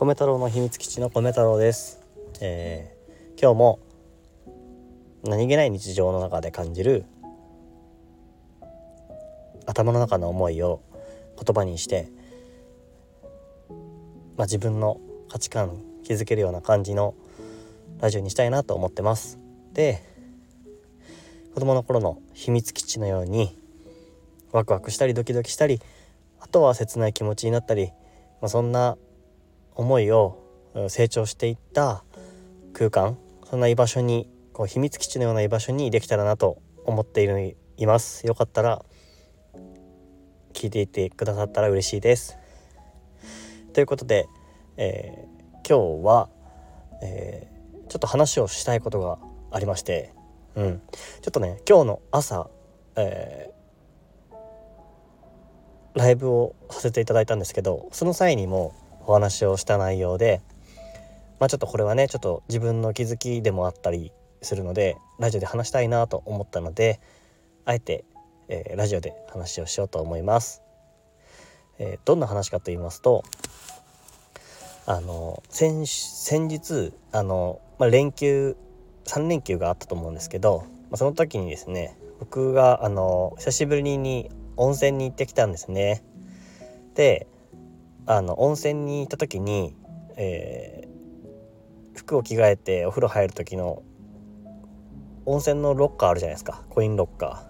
米太郎の秘密基地の米太郎です、えー、今日も何気ない日常の中で感じる頭の中の思いを言葉にして、まあ、自分の価値観気づけるような感じのラジオにしたいなと思ってます。で子供の頃の秘密基地のようにワクワクしたりドキドキしたりあとは切ない気持ちになったり、まあ、そんな思いを成長していった空間そんな居場所にこう秘密基地のような居場所にできたらなと思っているいます。よかったら聞いていてくださったら嬉しいです。ということで、えー、今日は、えー、ちょっと話をしたいことがありましてうん。ちょっとね今日の朝、えー、ライブをさせていただいたんですけどその際にもお話をした内容でまあちょっとこれはねちょっと自分の気づきでもあったりするのでラジオで話したいなと思ったのであえて、えー、ラジオで話をしようと思います。えー、どんな話かと言いますとあの先先日あの、まあ、連休3連休があったと思うんですけど、まあ、その時にですね僕があの久しぶりに温泉に行ってきたんですね。であの温泉に行った時に、えー、服を着替えてお風呂入る時の温泉のロッカーあるじゃないですか。コインロッカ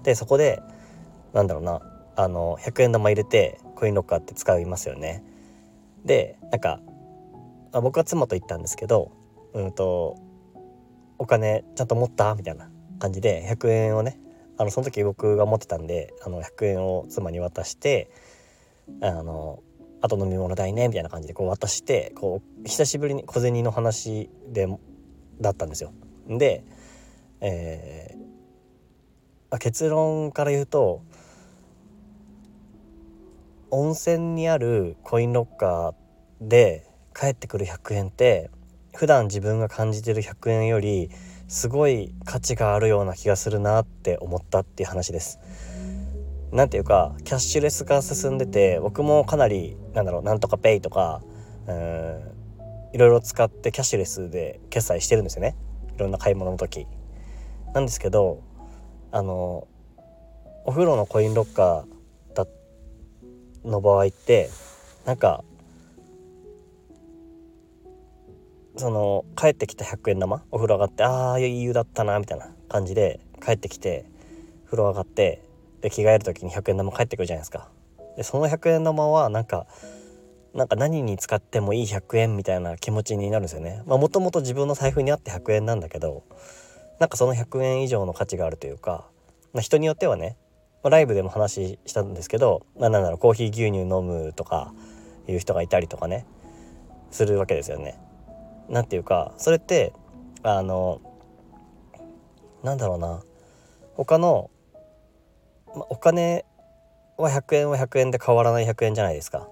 ー。でそこでなんだろうなあの100円玉入れてコインロッカーって使いますよね。でなんかあ僕は妻と行ったんですけどうんとお金ちゃんと持った？みたいな感じで100円をねあのその時僕が持ってたんであの100円を妻に渡してあのあと飲み物代ねみたいな感じでこう渡してこう久しぶりに小銭の話でだったんですよ。で、えー、結論から言うと温泉にあるコインロッカーで帰ってくる100円って普段自分が感じてる100円よりすごい価値があるような気がするなって思ったっていう話です。何ていうかキャッシュレス化進んでて僕もかなりなんだろうなんとかペイとかいろいろ使ってキャッシュレスで決済してるんですよね。いろんな買い物の時。なんですけどあのお風呂のコインロッカーだの場合ってなんかその帰ってきた100円玉お風呂上がってああいい湯だったなみたいな感じで帰ってきて風呂上がってで着替える時に100円玉返ってくるじゃないですか。でその100円玉はなんかなんか何に使ってもいい100円みたいな気持ちになるんですよね。まあもともと自分の財布にあって100円なんだけどなんかその100円以上の価値があるというか、まあ、人によってはね、まあ、ライブでも話したんですけど、まあ、なんだろうコーヒー牛乳飲むとかいう人がいたりとかねするわけですよね。なんていうかそれってあのなんだろうな他のまお金は100円は100円で変わらない100円じゃないですか。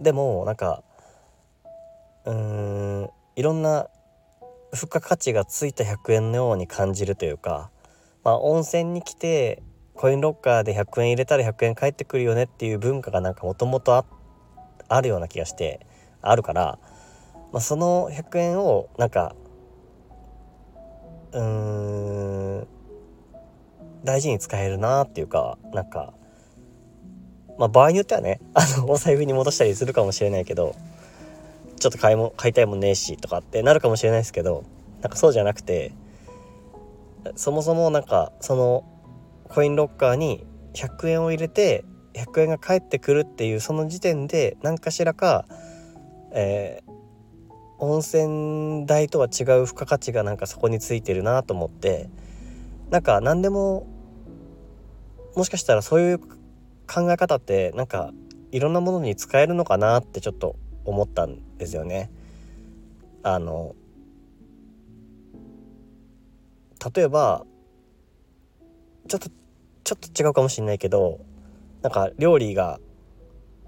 でもなんかうーんいろんな付加価値がついた100円のように感じるというか、まあ、温泉に来てコインロッカーで100円入れたら100円返ってくるよねっていう文化がなんかもともとあるような気がしてあるから、まあ、その100円をなんかうーん大事に使えるなっていうかなんかまあ場合によってはね あのお財布に戻したりするかもしれないけどちょっと買いも買いたいもんねえしとかってなるかもしれないですけどなんかそうじゃなくてそもそもなんかそのコインロッカーに100円を入れて100円が返ってくるっていうその時点で何かしらか、えー、温泉代とは違う付加価値がなんかそこについてるなと思ってなんか何でももしかしたらそういう考え方ってなんかいろんなものに使えるのかなってちょっと思ったんですよね。あの例えばちょっとちょっと違うかもしれないけどなんか料理が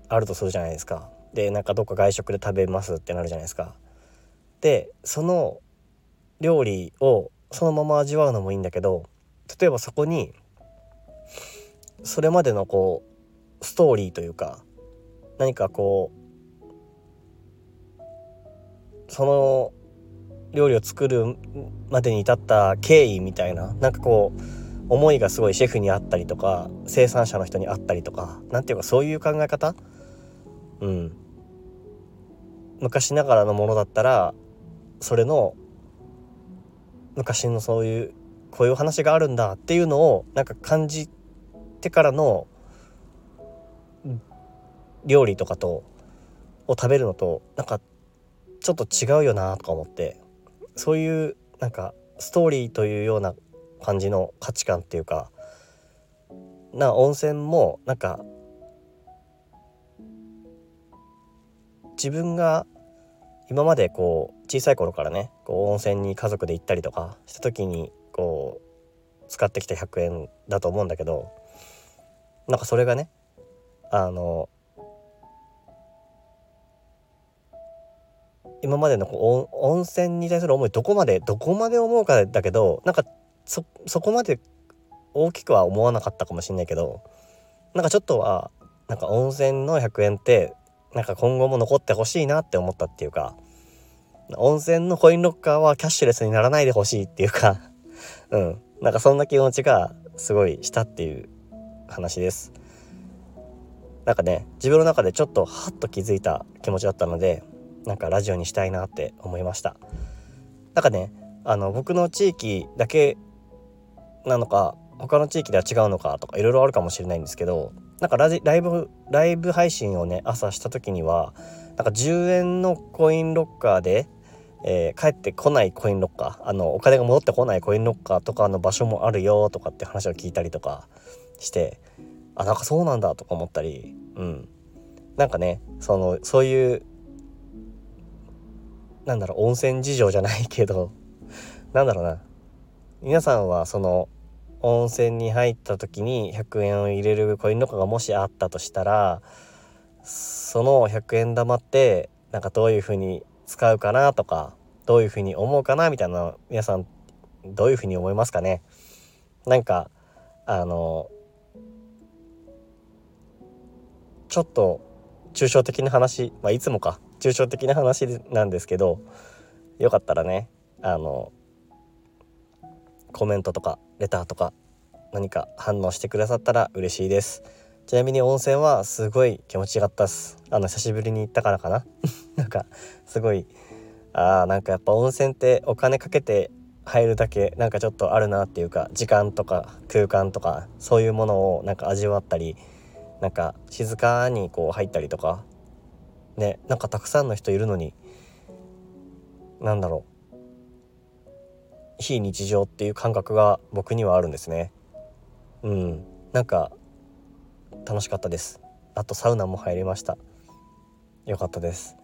あるとするじゃないですか。でなんかどっか外食で食べますってなるじゃないですか。でその料理をそのまま味わうのもいいんだけど例えばそこにそれまでのこうストーリーというか何かこうその料理を作るまでに至った経緯みたいななんかこう思いがすごいシェフにあったりとか生産者の人にあったりとか何ていうかそういう考え方？うん。昔ながらのものだったらそれの昔のそういうこういう話があるんだっていうのをなんか感じてからの料理とかとを食べるのとなんかちょっと違うよなとか思ってそういうなんかストーリーというような感じの価値観っていうかな温泉もなんか自分が今までこう小さい頃からねこう温泉に家族で行ったりとかした時にこう使ってきた100円だと思うんだけどなんかそれがねあの今までのこう温泉に対する思いどこまでどこまで思うかだけどなんかそそこまで大きくは思わなかったかもしんないけどなんかちょっとはなんか温泉の100円ってなんか今後も残ってほしいなって思ったっていうか温泉のコインロッカーはキャッシュレスにならないでほしいっていうかうん。なんかそんな気持ちがすごいしたっていう話です。なんかね自分の中でちょっとハッと気づいた気持ちだったのでなんかラジオにしたいなって思いました。なんかねあの僕の地域だけなのか他の地域では違うのかとかいろいろあるかもしれないんですけどなんかラジライブライブ配信をね朝した時にはなんか10円のコインロッカーで、えー、帰ってこないコインロッカーあのお金が戻ってこないコインロッカーとかの場所もあるよとかって話を聞いたりとかしてあなんかそうなんだとか思ったりうん。なんかねそのそういうなんだろう温泉事情じゃないけど なんだろうな。皆さんはその温泉に入った時に100円を入れるコインロッカーがもしあったとしたらその100円玉ってなんかどういう風に使うかなとかどういう風に思うかなみたいな皆さんどういう風に思いますかね。なんかあのちょっと抽象的な話、まあ、いつもか。抽象的な話なんですけどよかったらねあのコメントとかレターとか何か反応してくださったら嬉しいです。ちなみに温泉はすごい気持ちよかったっす。あの久しぶりに行ったからかな。なんかすごいあーなんかやっぱ温泉ってお金かけて入るだけなんかちょっとあるなっていうか時間とか空間とかそういうものをなんか味わったりなんか静かにこう入ったりとか。ねなんかたくさんの人いるのになんだろう。非日常っていう感覚が僕にはあるんですね。うん。なんか楽しかったです。あとサウナも入りました。よかったです。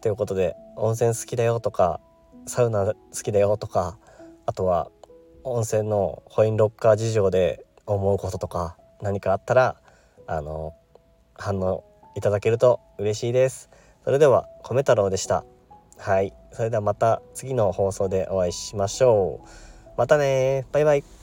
ということで温泉好きだよとかサウナ好きだよとかあとは温泉のコインロッカー事情で思うこととか何かあったらあの反応いただけると嬉しいです。それでは米太郎でした。はい。それではまた次の放送でお会いしましょう。またねバイバイ。